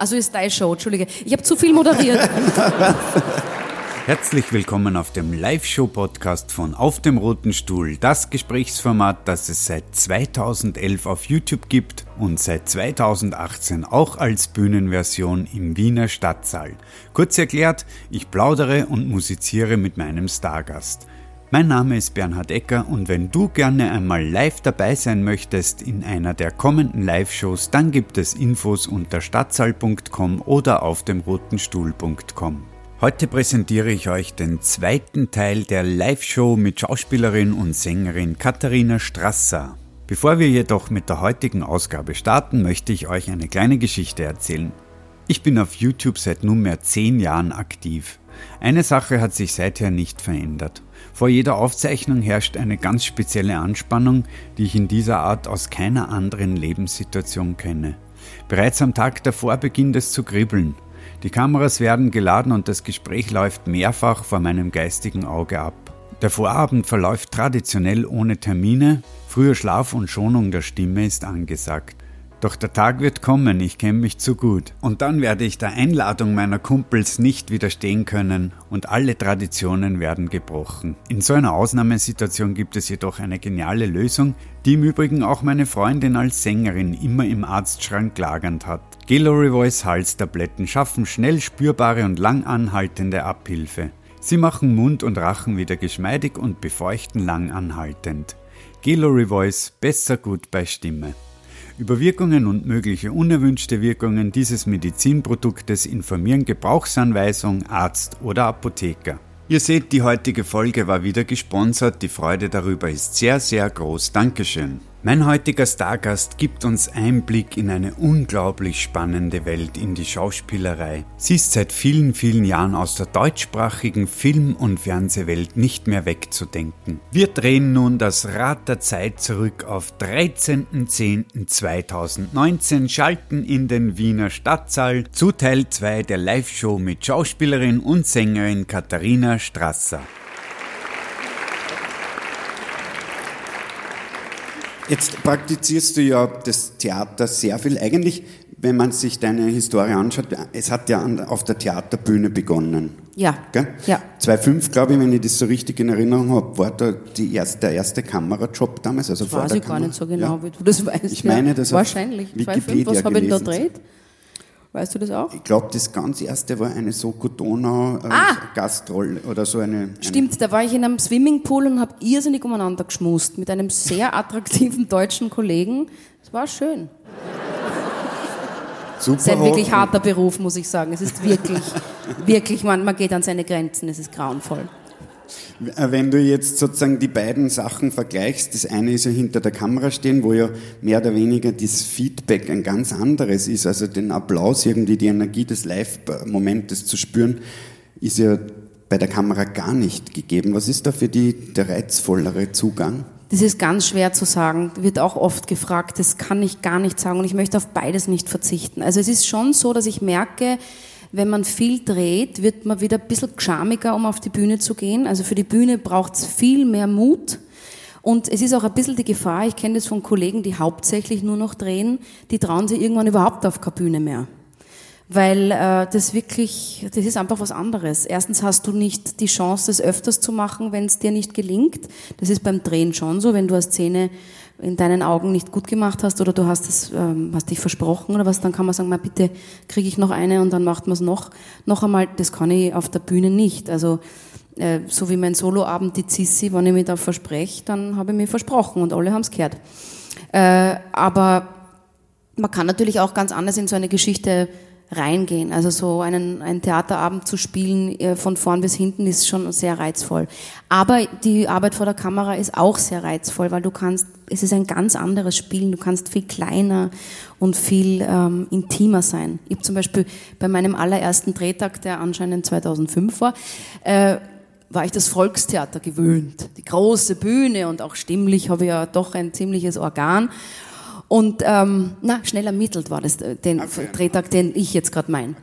Also ist deine Show, Entschuldige. Ich habe zu viel moderiert. Herzlich willkommen auf dem Live-Show-Podcast von Auf dem Roten Stuhl, das Gesprächsformat, das es seit 2011 auf YouTube gibt und seit 2018 auch als Bühnenversion im Wiener Stadtsaal. Kurz erklärt, ich plaudere und musiziere mit meinem Stargast. Mein Name ist Bernhard Ecker und wenn du gerne einmal live dabei sein möchtest in einer der kommenden Live-Shows, dann gibt es Infos unter stadtsaal.com oder auf demrotenstuhl.com. Heute präsentiere ich euch den zweiten Teil der Live-Show mit Schauspielerin und Sängerin Katharina Strasser. Bevor wir jedoch mit der heutigen Ausgabe starten, möchte ich euch eine kleine Geschichte erzählen. Ich bin auf YouTube seit nunmehr zehn Jahren aktiv. Eine Sache hat sich seither nicht verändert. Vor jeder Aufzeichnung herrscht eine ganz spezielle Anspannung, die ich in dieser Art aus keiner anderen Lebenssituation kenne. Bereits am Tag davor beginnt es zu kribbeln. Die Kameras werden geladen und das Gespräch läuft mehrfach vor meinem geistigen Auge ab. Der Vorabend verläuft traditionell ohne Termine, früher Schlaf und Schonung der Stimme ist angesagt. Doch der Tag wird kommen, ich kenne mich zu gut. Und dann werde ich der Einladung meiner Kumpels nicht widerstehen können und alle Traditionen werden gebrochen. In so einer Ausnahmesituation gibt es jedoch eine geniale Lösung, die im Übrigen auch meine Freundin als Sängerin immer im Arztschrank lagernd hat. Gallery Voice Halstabletten schaffen schnell spürbare und lang anhaltende Abhilfe. Sie machen Mund und Rachen wieder geschmeidig und befeuchten lang anhaltend. Gallery Voice besser gut bei Stimme. Über Wirkungen und mögliche unerwünschte Wirkungen dieses Medizinproduktes informieren Gebrauchsanweisung, Arzt oder Apotheker. Ihr seht, die heutige Folge war wieder gesponsert, die Freude darüber ist sehr, sehr groß. Dankeschön. Mein heutiger Stargast gibt uns Einblick in eine unglaublich spannende Welt, in die Schauspielerei. Sie ist seit vielen, vielen Jahren aus der deutschsprachigen Film- und Fernsehwelt nicht mehr wegzudenken. Wir drehen nun das Rad der Zeit zurück auf 13.10.2019, schalten in den Wiener Stadtsaal zu Teil 2 der Live-Show mit Schauspielerin und Sängerin Katharina Strasser. Jetzt praktizierst du ja das Theater sehr viel. Eigentlich, wenn man sich deine Historie anschaut, es hat ja auf der Theaterbühne begonnen. Ja. Gell? ja. 2005, glaube ich, wenn ich das so richtig in Erinnerung habe, war da die erste, der erste Kamerajob damals. Also das vor weiß der ich Kamera. gar nicht so genau, ja. wie du das weißt. Ich meine, das. Wahrscheinlich. 2005, was habe ich da gedreht? Weißt du das auch? Ich glaube, das ganz erste war eine Soko Donau äh, ah! Gastrolle oder so eine, eine, Stimmt, da war ich in einem Swimmingpool und habe irrsinnig umeinander geschmust mit einem sehr attraktiven deutschen Kollegen. Es war schön. Super es ist ein wirklich harter Beruf, muss ich sagen. Es ist wirklich, wirklich, man, man geht an seine Grenzen, es ist grauenvoll. Wenn du jetzt sozusagen die beiden Sachen vergleichst, das eine ist ja hinter der Kamera stehen, wo ja mehr oder weniger das Feedback ein ganz anderes ist, also den Applaus, irgendwie die Energie des Live-Momentes zu spüren, ist ja bei der Kamera gar nicht gegeben. Was ist da für die der reizvollere Zugang? Das ist ganz schwer zu sagen, wird auch oft gefragt, das kann ich gar nicht sagen und ich möchte auf beides nicht verzichten. Also es ist schon so, dass ich merke, wenn man viel dreht, wird man wieder ein bisschen geschamiger, um auf die Bühne zu gehen. Also für die Bühne braucht es viel mehr Mut. Und es ist auch ein bisschen die Gefahr, ich kenne das von Kollegen, die hauptsächlich nur noch drehen, die trauen sich irgendwann überhaupt auf keine Bühne mehr. Weil äh, das wirklich, das ist einfach was anderes. Erstens hast du nicht die Chance, das öfters zu machen, wenn es dir nicht gelingt. Das ist beim Drehen schon so, wenn du eine Szene in deinen Augen nicht gut gemacht hast oder du hast es, ähm, hast dich versprochen oder was, dann kann man sagen, mal bitte kriege ich noch eine und dann macht man es noch, noch einmal. Das kann ich auf der Bühne nicht. Also äh, so wie mein Soloabend die Zissi, wenn ich mich da verspreche, dann habe ich mich versprochen und alle haben es gehört. Äh, aber man kann natürlich auch ganz anders in so eine Geschichte reingehen. Also so einen, einen Theaterabend zu spielen äh, von vorn bis hinten ist schon sehr reizvoll. Aber die Arbeit vor der Kamera ist auch sehr reizvoll, weil du kannst, es ist ein ganz anderes Spielen. Du kannst viel kleiner und viel ähm, intimer sein. Ich habe zum Beispiel bei meinem allerersten Drehtag, der anscheinend 2005 war, äh, war ich das Volkstheater gewöhnt. Die große Bühne und auch stimmlich habe ich ja doch ein ziemliches Organ. Und ähm, na, schnell ermittelt war das äh, den okay. Drehtag, den ich jetzt gerade meine.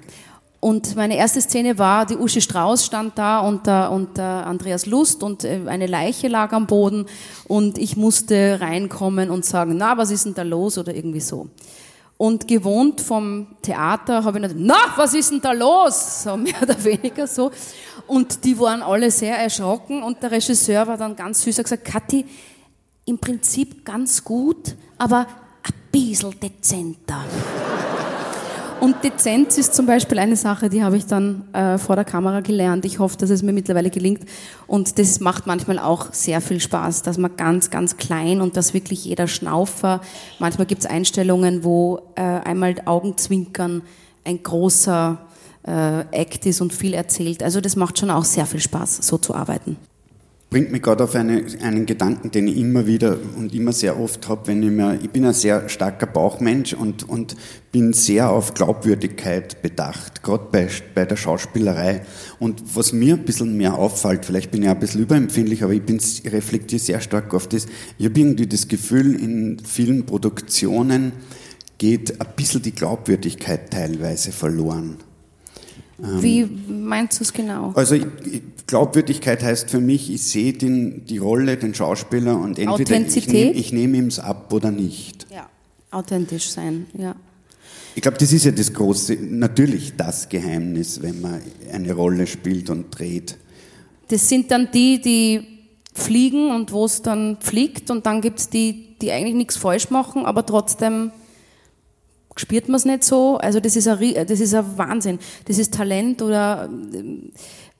Und meine erste Szene war, die Uschi Strauß stand da und, der, und der Andreas Lust und äh, eine Leiche lag am Boden und ich musste reinkommen und sagen, na, was ist denn da los oder irgendwie so. Und gewohnt vom Theater habe ich nicht, na, was ist denn da los? So mehr oder weniger so. Und die waren alle sehr erschrocken und der Regisseur war dann ganz süß, hat gesagt, Kathi, im Prinzip ganz gut, aber bisschen dezenter. Und Dezenz ist zum Beispiel eine Sache, die habe ich dann äh, vor der Kamera gelernt. Ich hoffe, dass es mir mittlerweile gelingt. Und das macht manchmal auch sehr viel Spaß, dass man ganz, ganz klein und dass wirklich jeder Schnaufer, manchmal gibt es Einstellungen, wo äh, einmal Augenzwinkern ein großer äh, Act ist und viel erzählt. Also das macht schon auch sehr viel Spaß, so zu arbeiten bringt mich gerade auf eine, einen Gedanken, den ich immer wieder und immer sehr oft habe, wenn ich mir, ich bin ein sehr starker Bauchmensch und, und bin sehr auf Glaubwürdigkeit bedacht, gerade bei, bei der Schauspielerei. Und was mir ein bisschen mehr auffällt, vielleicht bin ich ein bisschen überempfindlich, aber ich, bin, reflektiere sehr stark auf das, ich habe irgendwie das Gefühl, in vielen Produktionen geht ein bisschen die Glaubwürdigkeit teilweise verloren. Wie meinst du es genau? Also Glaubwürdigkeit heißt für mich, ich sehe den, die Rolle, den Schauspieler und entweder ich nehme ich nehm ihm es ab oder nicht. Ja, authentisch sein, ja. Ich glaube, das ist ja das große, natürlich das Geheimnis, wenn man eine Rolle spielt und dreht. Das sind dann die, die fliegen und wo es dann fliegt und dann gibt es die, die eigentlich nichts falsch machen, aber trotzdem spürt man es nicht so. Also das ist, ein, das ist ein Wahnsinn. Das ist Talent oder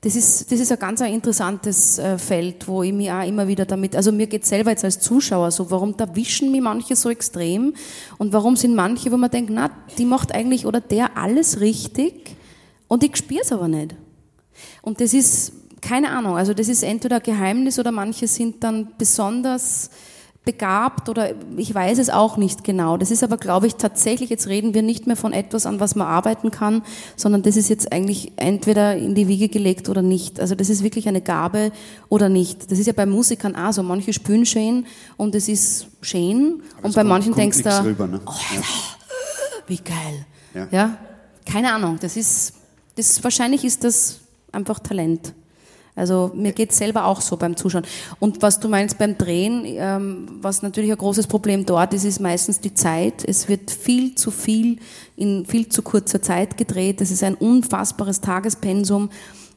das ist, das ist ein ganz ein interessantes äh, Feld, wo ich mich auch immer wieder damit, also mir geht selber jetzt als Zuschauer so, warum erwischen mich manche so extrem und warum sind manche, wo man denkt, na, die macht eigentlich oder der alles richtig und ich spüre es aber nicht. Und das ist, keine Ahnung, also das ist entweder ein Geheimnis oder manche sind dann besonders begabt oder ich weiß es auch nicht genau. Das ist aber, glaube ich, tatsächlich, jetzt reden wir nicht mehr von etwas, an was man arbeiten kann, sondern das ist jetzt eigentlich entweder in die Wiege gelegt oder nicht. Also das ist wirklich eine Gabe oder nicht. Das ist ja bei Musikern auch so. Manche spüren schön und es ist schön und also bei manchen denkst du, rüber, ne? oh, ja. wie geil. Ja. ja. keine Ahnung. Das ist, das, wahrscheinlich ist das einfach Talent. Also mir geht es selber auch so beim Zuschauen. Und was du meinst beim Drehen, ähm, was natürlich ein großes Problem dort ist, ist meistens die Zeit. Es wird viel zu viel in viel zu kurzer Zeit gedreht. Das ist ein unfassbares Tagespensum.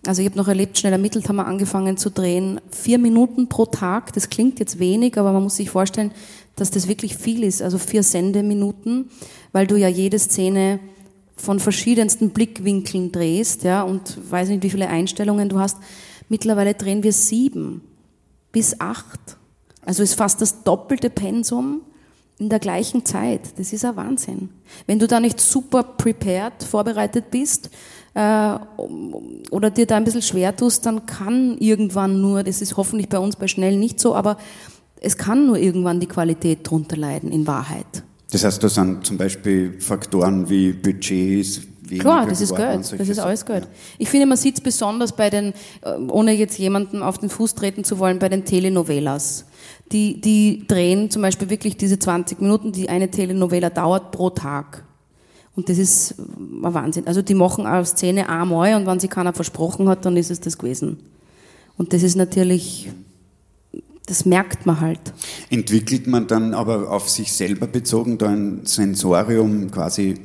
Also ich habe noch erlebt, schnell ermittelt haben wir angefangen zu drehen. Vier Minuten pro Tag, das klingt jetzt wenig, aber man muss sich vorstellen, dass das wirklich viel ist. Also vier Sendeminuten, weil du ja jede Szene von verschiedensten Blickwinkeln drehst, ja, und weiß nicht, wie viele Einstellungen du hast. Mittlerweile drehen wir sieben bis acht. Also ist fast das doppelte Pensum in der gleichen Zeit. Das ist ein Wahnsinn. Wenn du da nicht super prepared, vorbereitet bist äh, oder dir da ein bisschen schwer tust, dann kann irgendwann nur, das ist hoffentlich bei uns bei Schnell nicht so, aber es kann nur irgendwann die Qualität drunter leiden, in Wahrheit. Das heißt, da sind zum Beispiel Faktoren wie Budgets, weniger Klar, das ist Geld. Das ist alles Geld. Ja. Ich finde, man sieht es besonders bei den, äh, ohne jetzt jemanden auf den Fuß treten zu wollen, bei den Telenovelas. Die, die drehen zum Beispiel wirklich diese 20 Minuten, die eine Telenovela dauert pro Tag. Und das ist ein Wahnsinn. Also die machen eine Szene einmal und wenn sie keiner versprochen hat, dann ist es das gewesen. Und das ist natürlich, das merkt man halt. Entwickelt man dann aber auf sich selber bezogen da ein Sensorium quasi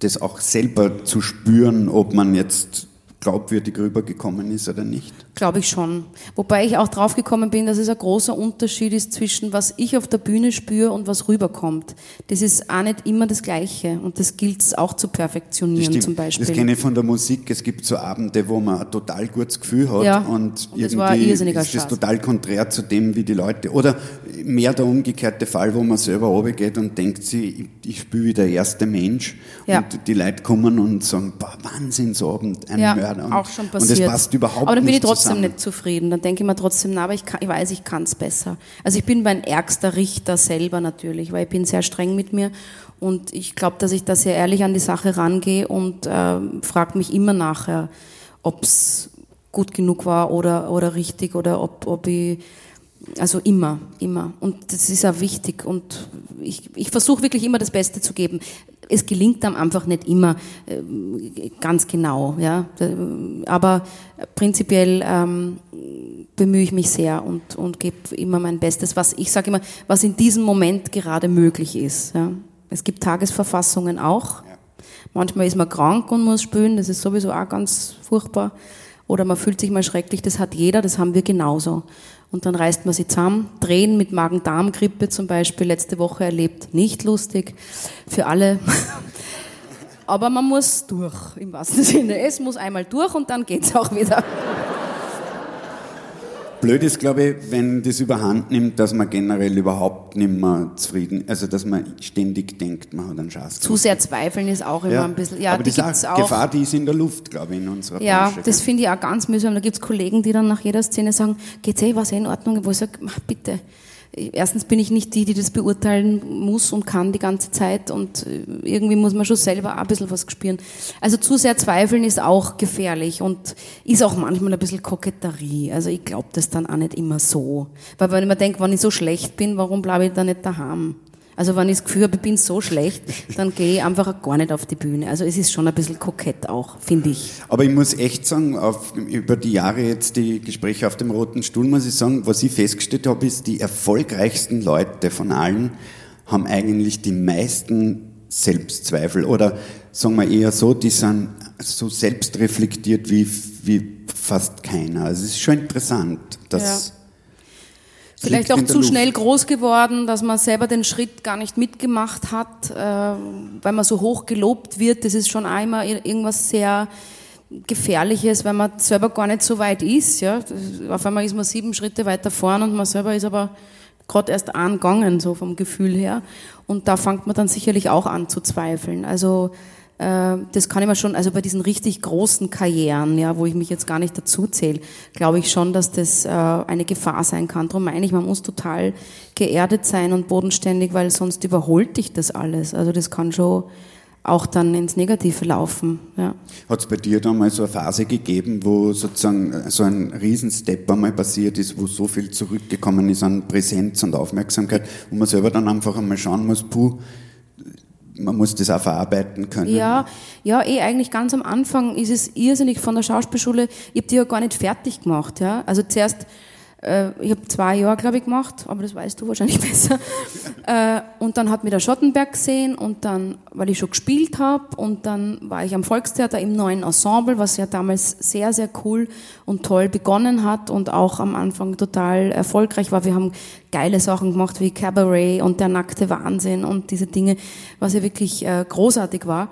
das auch selber zu spüren, ob man jetzt glaubwürdig rübergekommen ist oder nicht? Glaube ich schon. Wobei ich auch draufgekommen bin, dass es ein großer Unterschied ist zwischen was ich auf der Bühne spüre und was rüberkommt. Das ist auch nicht immer das Gleiche und das gilt es auch zu perfektionieren zum Beispiel. Das kenne ich von der Musik. Es gibt so Abende, wo man ein total gutes Gefühl hat ja, und, und irgendwie ist das total konträr zu dem, wie die Leute, oder mehr der umgekehrte Fall, wo man selber runtergeht und denkt sich, ich spiele wie der erste Mensch ja. und die Leute kommen und sagen, boah, Wahnsinnsabend, ein ja. Mörder. Und, auch schon passiert. Und das passt überhaupt nicht Aber dann bin ich trotzdem zusammen. nicht zufrieden. Dann denke ich mir trotzdem, na, aber ich, kann, ich weiß, ich kann es besser. Also ich bin mein ärgster Richter selber natürlich, weil ich bin sehr streng mit mir und ich glaube, dass ich da sehr ehrlich an die Sache rangehe und äh, frage mich immer nachher, ob es gut genug war oder, oder richtig oder ob, ob ich also immer, immer. Und das ist auch wichtig. Und ich, ich versuche wirklich immer das Beste zu geben. Es gelingt dann einfach nicht immer äh, ganz genau, ja. Aber prinzipiell ähm, bemühe ich mich sehr und, und gebe immer mein Bestes, was ich sage immer, was in diesem Moment gerade möglich ist. Ja. Es gibt Tagesverfassungen auch. Manchmal ist man krank und muss spülen, das ist sowieso auch ganz furchtbar. Oder man fühlt sich mal schrecklich, das hat jeder, das haben wir genauso. Und dann reißt man sie zusammen. Drehen mit Magen-Darm-Grippe zum Beispiel letzte Woche erlebt. Nicht lustig für alle. Aber man muss durch, im wahrsten Sinne. Es muss einmal durch und dann geht's auch wieder. Blöd ist, glaube ich, wenn das überhand nimmt, dass man generell überhaupt nicht mehr zufrieden, also dass man ständig denkt, man hat einen Schatz. Zu sehr zweifeln ist auch immer ja, ein bisschen, ja, aber die gibt's auch. Gefahr, die ist in der Luft, glaube ich, in unserer Ja, Branche, das finde ich auch ganz mühsam. Da gibt es Kollegen, die dann nach jeder Szene sagen, geht's eh, was eh in Ordnung, wo ich sage, bitte, erstens bin ich nicht die, die das beurteilen muss und kann die ganze Zeit und äh, irgendwie muss man schon selber ein bisschen was spüren. Also zu sehr zweifeln ist auch gefährlich und ist auch manchmal ein bisschen Koketterie. Also ich glaube das dann auch nicht immer so. Weil wenn ich mir denke, wenn ich so schlecht bin, warum bleibe ich da nicht daheim? Also wenn ich das Gefühl habe, ich bin so schlecht, dann gehe ich einfach gar nicht auf die Bühne. Also es ist schon ein bisschen kokett auch, finde ich. Aber ich muss echt sagen, auf, über die Jahre jetzt die Gespräche auf dem Roten Stuhl, muss ich sagen, was ich festgestellt habe, ist, die erfolgreichsten Leute von allen haben eigentlich die meisten Selbstzweifel. Oder sagen wir eher so, die sind so selbstreflektiert wie, wie fast keiner. Also es ist schon interessant, dass... Ja Vielleicht auch zu Luft. schnell groß geworden, dass man selber den Schritt gar nicht mitgemacht hat, äh, weil man so hoch gelobt wird. Das ist schon einmal irgendwas sehr Gefährliches, weil man selber gar nicht so weit ist. Ja? Auf einmal ist man sieben Schritte weiter vorn und man selber ist aber gerade erst angegangen, so vom Gefühl her. Und da fängt man dann sicherlich auch an zu zweifeln. Also das kann ich mir schon, also bei diesen richtig großen Karrieren, ja, wo ich mich jetzt gar nicht dazu zähle, glaube ich schon, dass das äh, eine Gefahr sein kann. Darum meine ich, man muss total geerdet sein und bodenständig, weil sonst überholt dich das alles. Also das kann schon auch dann ins Negative laufen. Ja. Hat es bei dir da mal so eine Phase gegeben, wo sozusagen so ein Riesenstep einmal passiert ist, wo so viel zurückgekommen ist an Präsenz und Aufmerksamkeit, wo man selber dann einfach einmal schauen muss, puh, man muss das auch verarbeiten können. Ja, ja, eh eigentlich ganz am Anfang ist es irrsinnig von der Schauspielschule. Ich habe die ja gar nicht fertig gemacht. Ja, also zuerst äh, ich habe zwei Jahre, glaube ich, gemacht, aber das weißt du wahrscheinlich besser. Äh, und dann hat mir der Schottenberg gesehen und dann, weil ich schon gespielt habe und dann war ich am Volkstheater im neuen Ensemble, was ja damals sehr, sehr cool und toll begonnen hat und auch am Anfang total erfolgreich war. Wir haben geile Sachen gemacht wie Cabaret und der nackte Wahnsinn und diese Dinge, was ja wirklich äh, großartig war.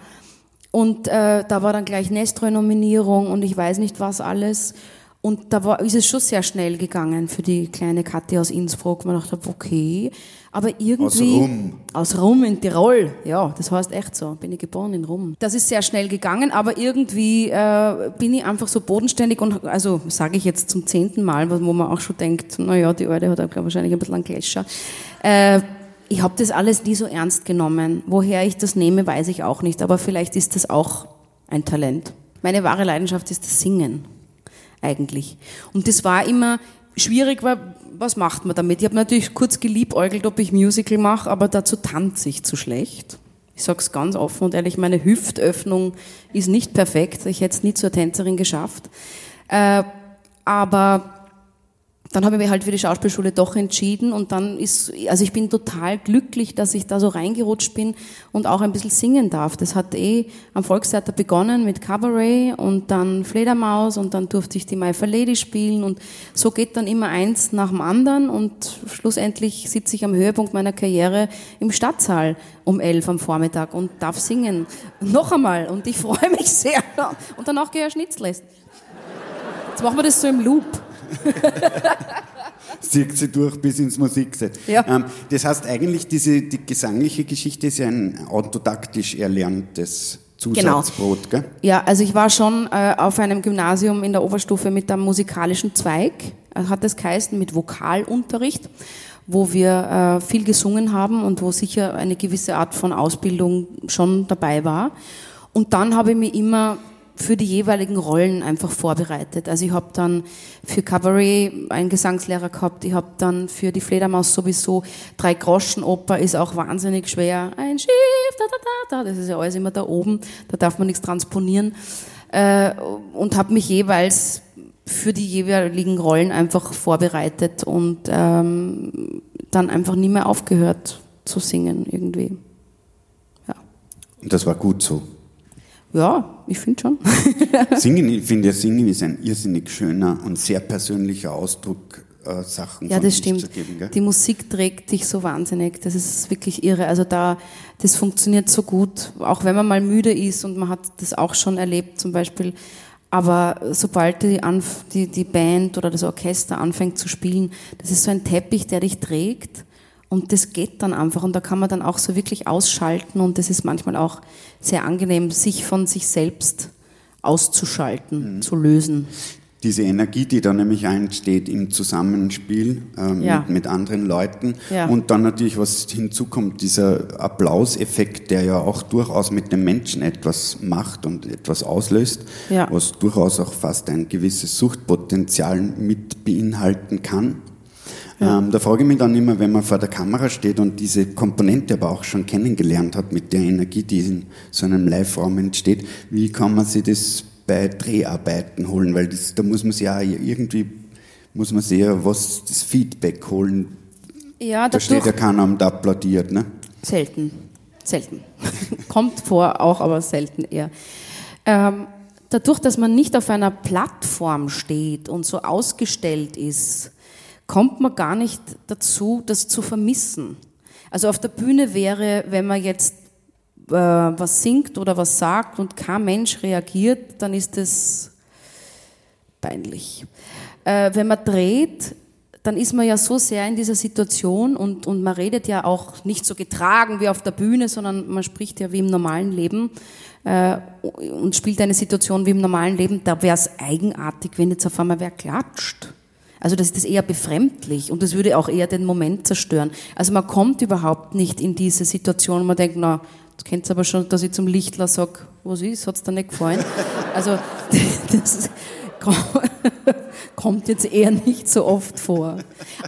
Und da war dann gleich Nestroy-Nominierung und ich weiß nicht was alles. Und da war, ist es schon sehr schnell gegangen für die kleine Kathi aus Innsbruck. Man dachte, okay, aber irgendwie... Aus Rum. Aus Rum in Tirol, ja, das heißt echt so. Bin ich geboren in Rum. Das ist sehr schnell gegangen, aber irgendwie äh, bin ich einfach so bodenständig und, also sage ich jetzt zum zehnten Mal, wo man auch schon denkt, naja, die Alte hat auch wahrscheinlich ein bisschen einen Gläscher. Äh, ich habe das alles nie so ernst genommen. Woher ich das nehme, weiß ich auch nicht, aber vielleicht ist das auch ein Talent. Meine wahre Leidenschaft ist das Singen eigentlich. Und das war immer schwierig, weil was macht man damit? Ich habe natürlich kurz geliebäugelt, ob ich Musical mache, aber dazu tanze ich zu schlecht. Ich sage es ganz offen und ehrlich, meine Hüftöffnung ist nicht perfekt. Ich hätte es nie zur Tänzerin geschafft. Äh, aber dann habe ich mich halt für die Schauspielschule doch entschieden und dann ist, also ich bin total glücklich, dass ich da so reingerutscht bin und auch ein bisschen singen darf. Das hat eh am Volkstheater begonnen mit Cabaret und dann Fledermaus und dann durfte ich die My Fair Lady spielen und so geht dann immer eins nach dem anderen und schlussendlich sitze ich am Höhepunkt meiner Karriere im Stadtsaal um elf am Vormittag und darf singen. Noch einmal und ich freue mich sehr. Und danach gehe ich Schnitzel essen. Jetzt machen wir das so im Loop. Zieht sie durch bis ins Musikset. Ja. Ähm, das heißt eigentlich, diese, die gesangliche Geschichte ist ja ein autodaktisch erlerntes Zusatzbrot, genau. gell? Ja, also ich war schon äh, auf einem Gymnasium in der Oberstufe mit einem musikalischen Zweig, äh, hat es geheißen, mit Vokalunterricht, wo wir äh, viel gesungen haben und wo sicher eine gewisse Art von Ausbildung schon dabei war. Und dann habe ich mich immer für die jeweiligen Rollen einfach vorbereitet. Also ich habe dann für Cabaret einen Gesangslehrer gehabt, ich habe dann für die Fledermaus sowieso drei Groschen Oper ist auch wahnsinnig schwer. Ein Schiff, da da da da, das ist ja alles immer da oben, da darf man nichts transponieren äh, und habe mich jeweils für die jeweiligen Rollen einfach vorbereitet und ähm, dann einfach nie mehr aufgehört zu singen irgendwie. Und das war gut so. Ja, ich finde schon. singen, ich finde ja, Singen ist ein irrsinnig schöner und sehr persönlicher Ausdruck, äh, Sachen ja, das stimmt. Geben, Die Musik trägt dich so wahnsinnig. Das ist wirklich irre. Also da, das funktioniert so gut. Auch wenn man mal müde ist und man hat das auch schon erlebt, zum Beispiel. Aber sobald die, die, die Band oder das Orchester anfängt zu spielen, das ist so ein Teppich, der dich trägt. Und das geht dann einfach und da kann man dann auch so wirklich ausschalten und das ist manchmal auch sehr angenehm, sich von sich selbst auszuschalten, mhm. zu lösen. Diese Energie, die da nämlich entsteht im Zusammenspiel ähm, ja. mit, mit, anderen Leuten ja. und dann natürlich, was hinzukommt, dieser Applauseffekt, der ja auch durchaus mit dem Menschen etwas macht und etwas auslöst, ja. was durchaus auch fast ein gewisses Suchtpotenzial mit beinhalten kann. Ja. Ähm, da frage ich mich dann immer, wenn man vor der Kamera steht und diese Komponente aber auch schon kennengelernt hat mit der Energie, die in so einem Live-Raum entsteht, wie kann man sich das bei Dreharbeiten holen? Weil das, da muss man sich ja irgendwie, muss man sich ja was, das Feedback holen. Ja, da steht ja keiner und applaudiert, ne? Selten. Selten. Kommt vor, auch, aber selten eher. Ähm, dadurch, dass man nicht auf einer Plattform steht und so ausgestellt ist, kommt man gar nicht dazu, das zu vermissen. Also auf der Bühne wäre, wenn man jetzt äh, was singt oder was sagt und kein Mensch reagiert, dann ist das peinlich. Äh, wenn man dreht, dann ist man ja so sehr in dieser Situation und, und man redet ja auch nicht so getragen wie auf der Bühne, sondern man spricht ja wie im normalen Leben äh, und spielt eine Situation wie im normalen Leben. Da wäre es eigenartig, wenn jetzt auf einmal wer klatscht. Also das ist eher befremdlich und das würde auch eher den Moment zerstören. Also man kommt überhaupt nicht in diese Situation und man denkt, na, du kennst aber schon, dass ich zum Lichtler sage, was ist, hat es dir nicht gefallen? Also das kommt jetzt eher nicht so oft vor.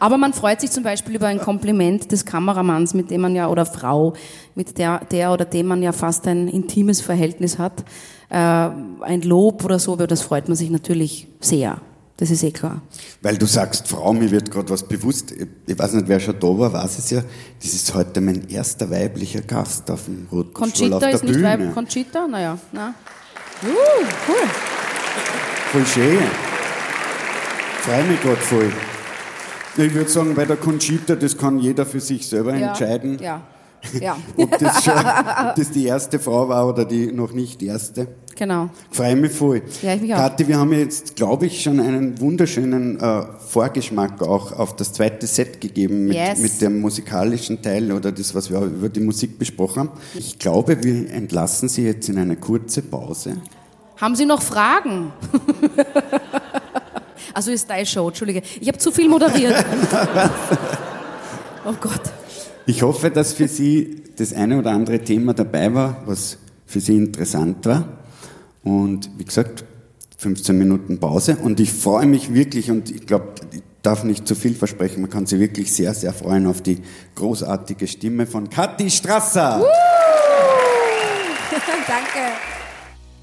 Aber man freut sich zum Beispiel über ein Kompliment des Kameramanns, mit dem man ja, oder Frau, mit der, der oder dem man ja fast ein intimes Verhältnis hat. Äh, ein Lob oder so, das freut man sich natürlich sehr. Das ist eh klar. Weil du sagst, Frau, mir wird gerade was bewusst. Ich weiß nicht, wer schon da war, weiß es ja. Das ist heute mein erster weiblicher Gast auf dem Roten Conchita auf der ist Bühne. nicht weiblich. Conchita? Naja, na. Uh, cool. Voll schön. Freue mich gerade voll. Ich würde sagen, bei der Conchita, das kann jeder für sich selber ja, entscheiden. Ja. Ja. ob, das schon, ob das die erste Frau war oder die noch nicht erste. Genau. Freue mich voll. Ja, ich mich auch. Kathi, wir haben jetzt, glaube ich, schon einen wunderschönen äh, Vorgeschmack auch auf das zweite Set gegeben mit, yes. mit dem musikalischen Teil oder das, was wir über die Musik besprochen haben. Ich glaube, wir entlassen Sie jetzt in eine kurze Pause. Haben Sie noch Fragen? also ist deine Show, Entschuldige. Ich habe zu viel moderiert. oh Gott. Ich hoffe, dass für Sie das eine oder andere Thema dabei war, was für Sie interessant war. Und wie gesagt, 15 Minuten Pause. Und ich freue mich wirklich und ich glaube, ich darf nicht zu viel versprechen. Man kann sich wirklich sehr, sehr freuen auf die großartige Stimme von Kathi Strasser. Danke.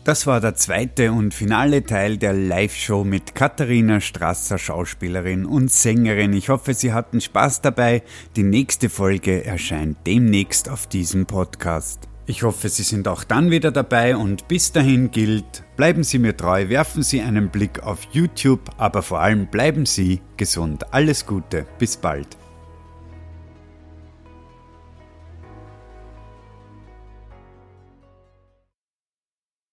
Das war der zweite und finale Teil der Live-Show mit Katharina Strasser, Schauspielerin und Sängerin. Ich hoffe, Sie hatten Spaß dabei. Die nächste Folge erscheint demnächst auf diesem Podcast. Ich hoffe, Sie sind auch dann wieder dabei und bis dahin gilt, bleiben Sie mir treu, werfen Sie einen Blick auf YouTube, aber vor allem bleiben Sie gesund. Alles Gute, bis bald.